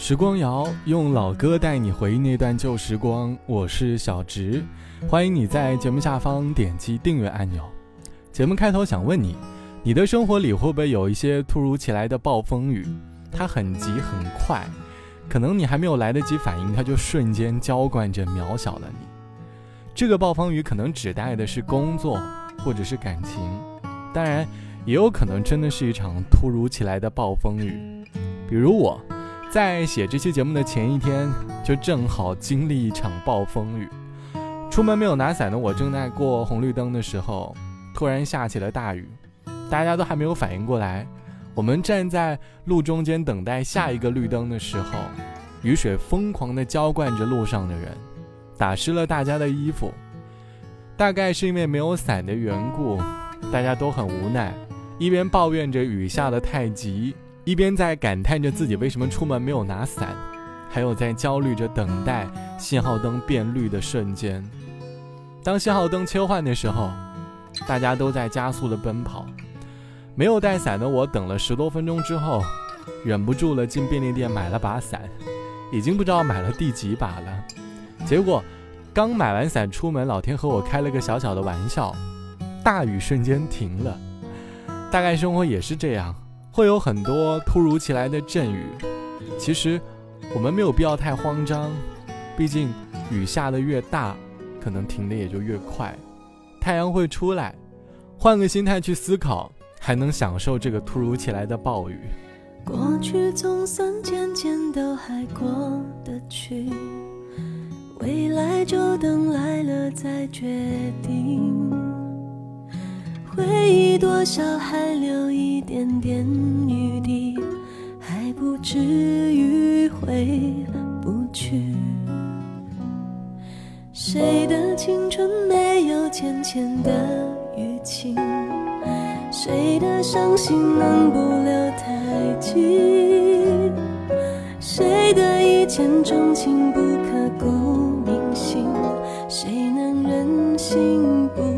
时光谣用老歌带你回忆那段旧时光，我是小植，欢迎你在节目下方点击订阅按钮。节目开头想问你，你的生活里会不会有一些突如其来的暴风雨？它很急很快，可能你还没有来得及反应，它就瞬间浇灌着渺小了你。这个暴风雨可能指代的是工作或者是感情，当然也有可能真的是一场突如其来的暴风雨，比如我。在写这期节目的前一天，就正好经历一场暴风雨。出门没有拿伞的我，正在过红绿灯的时候，突然下起了大雨。大家都还没有反应过来，我们站在路中间等待下一个绿灯的时候，雨水疯狂地浇灌着路上的人，打湿了大家的衣服。大概是因为没有伞的缘故，大家都很无奈，一边抱怨着雨下的太急。一边在感叹着自己为什么出门没有拿伞，还有在焦虑着等待信号灯变绿的瞬间。当信号灯切换的时候，大家都在加速的奔跑。没有带伞的我，等了十多分钟之后，忍不住了进便利店买了把伞，已经不知道买了第几把了。结果刚买完伞出门，老天和我开了个小小的玩笑，大雨瞬间停了。大概生活也是这样。会有很多突如其来的阵雨，其实我们没有必要太慌张，毕竟雨下的越大，可能停的也就越快。太阳会出来，换个心态去思考，还能享受这个突如其来的暴雨。过去总算渐渐都还过得去，未来就等来了再决定。回忆多少还留一点点余地，还不至于回不去。谁的青春没有浅浅的淤青？谁的伤心能不留太迹？谁的一见钟情不刻骨铭心？谁能忍心不？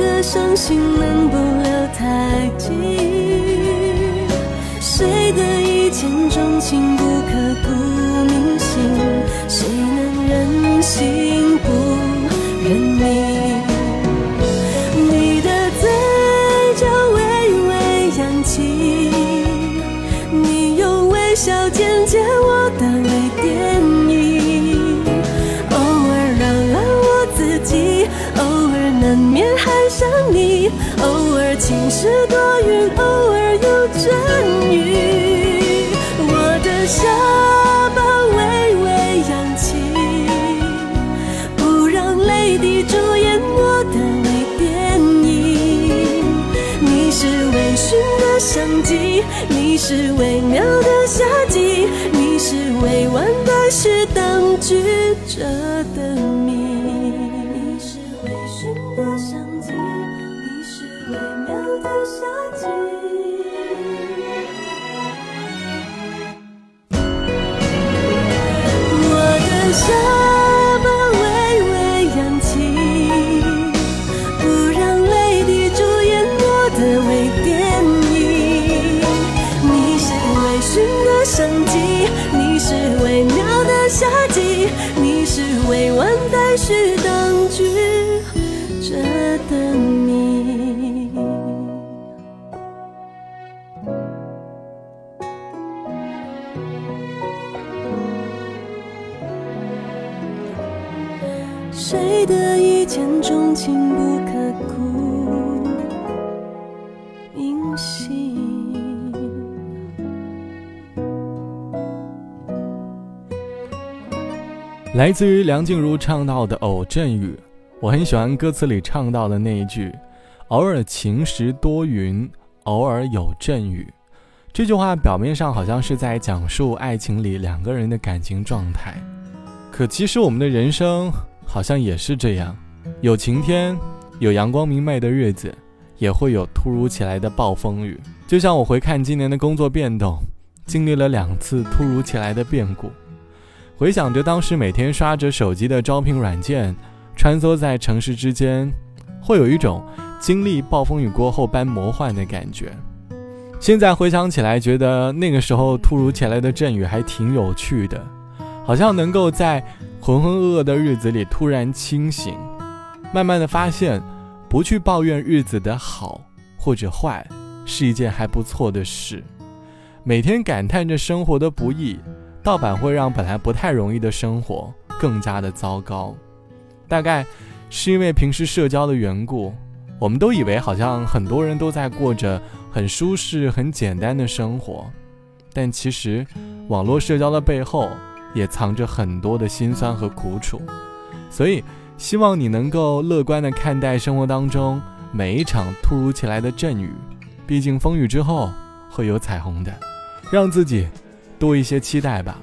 谁的伤心能不留太记？谁的一见钟情不你偶尔晴时多云，偶尔有阵雨。我的下巴微微扬起，不让泪滴主演我的微电影。你是微醺的相机，你是微妙的夏季，你是未完待续当局者的谜。我的下来自于梁静茹唱到的《偶阵雨》，我很喜欢歌词里唱到的那一句：“偶尔晴时多云，偶尔有阵雨。”这句话表面上好像是在讲述爱情里两个人的感情状态，可其实我们的人生好像也是这样，有晴天，有阳光明媚的日子，也会有突如其来的暴风雨。就像我回看今年的工作变动，经历了两次突如其来的变故。回想着当时每天刷着手机的招聘软件，穿梭在城市之间，会有一种经历暴风雨过后般魔幻的感觉。现在回想起来，觉得那个时候突如其来的阵雨还挺有趣的，好像能够在浑浑噩噩的日子里突然清醒，慢慢的发现，不去抱怨日子的好或者坏，是一件还不错的事。每天感叹着生活的不易。盗版会让本来不太容易的生活更加的糟糕，大概是因为平时社交的缘故，我们都以为好像很多人都在过着很舒适、很简单的生活，但其实网络社交的背后也藏着很多的辛酸和苦楚。所以，希望你能够乐观的看待生活当中每一场突如其来的阵雨，毕竟风雨之后会有彩虹的，让自己。多一些期待吧。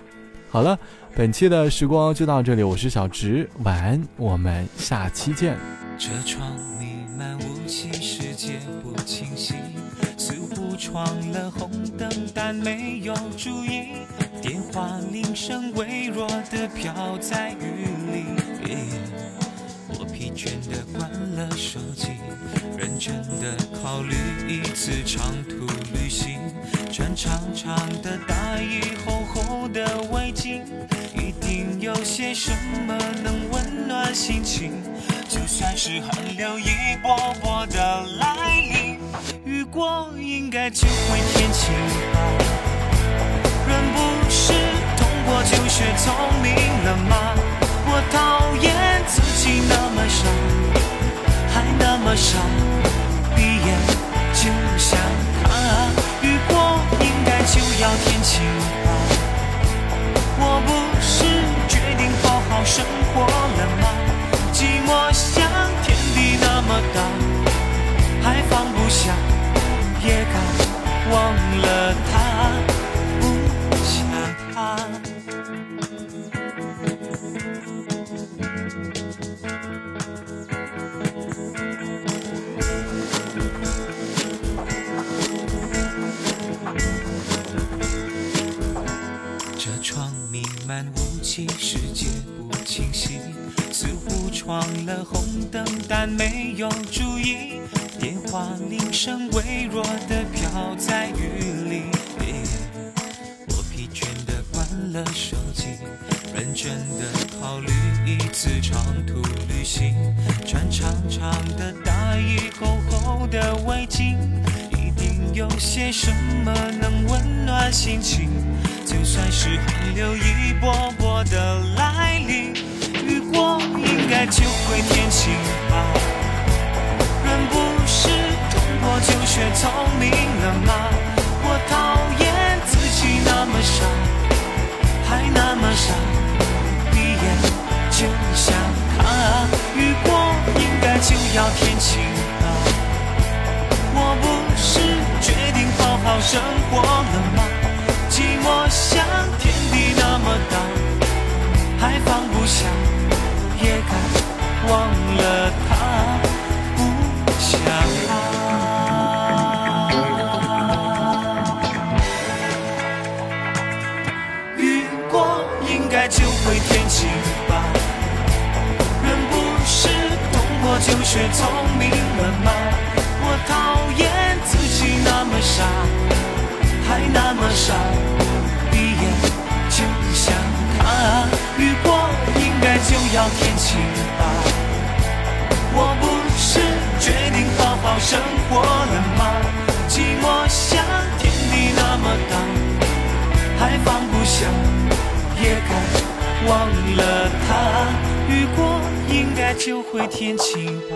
好了，本期的时光就到这里，我是小直，晚安，我们下期见。车窗弥漫雾气，世界不清晰，似乎闯了红灯，但没有注意。电话铃声微弱的飘在雨里，我疲倦的关了手机，认真的考虑一次长途旅行。穿长长的大衣，厚厚的围巾，一定有些什么能温暖心情。就算是寒流一波波的来临，雨过应该就会天晴吧。人不是痛过就学聪明了吗？我讨厌自那么傻，还那么傻，世界不清晰，似乎闯了红灯，但没有注意。电话铃声微弱的飘在雨里，我疲倦的关了手机，认真的考虑一次长途旅行。穿长长的大衣，厚厚的围巾，一定有些什么能温暖心情。就算是寒流一波波的来临，雨过应该就会天晴吧。人不是痛过就学聪明了吗？我讨厌自己那么傻，还那么傻，闭眼就想他。雨过应该就要天晴了，我不是决定好好生活生活了吗寂寞像天地那么大还放不下也该忘了他。雨过应该就会天晴吧。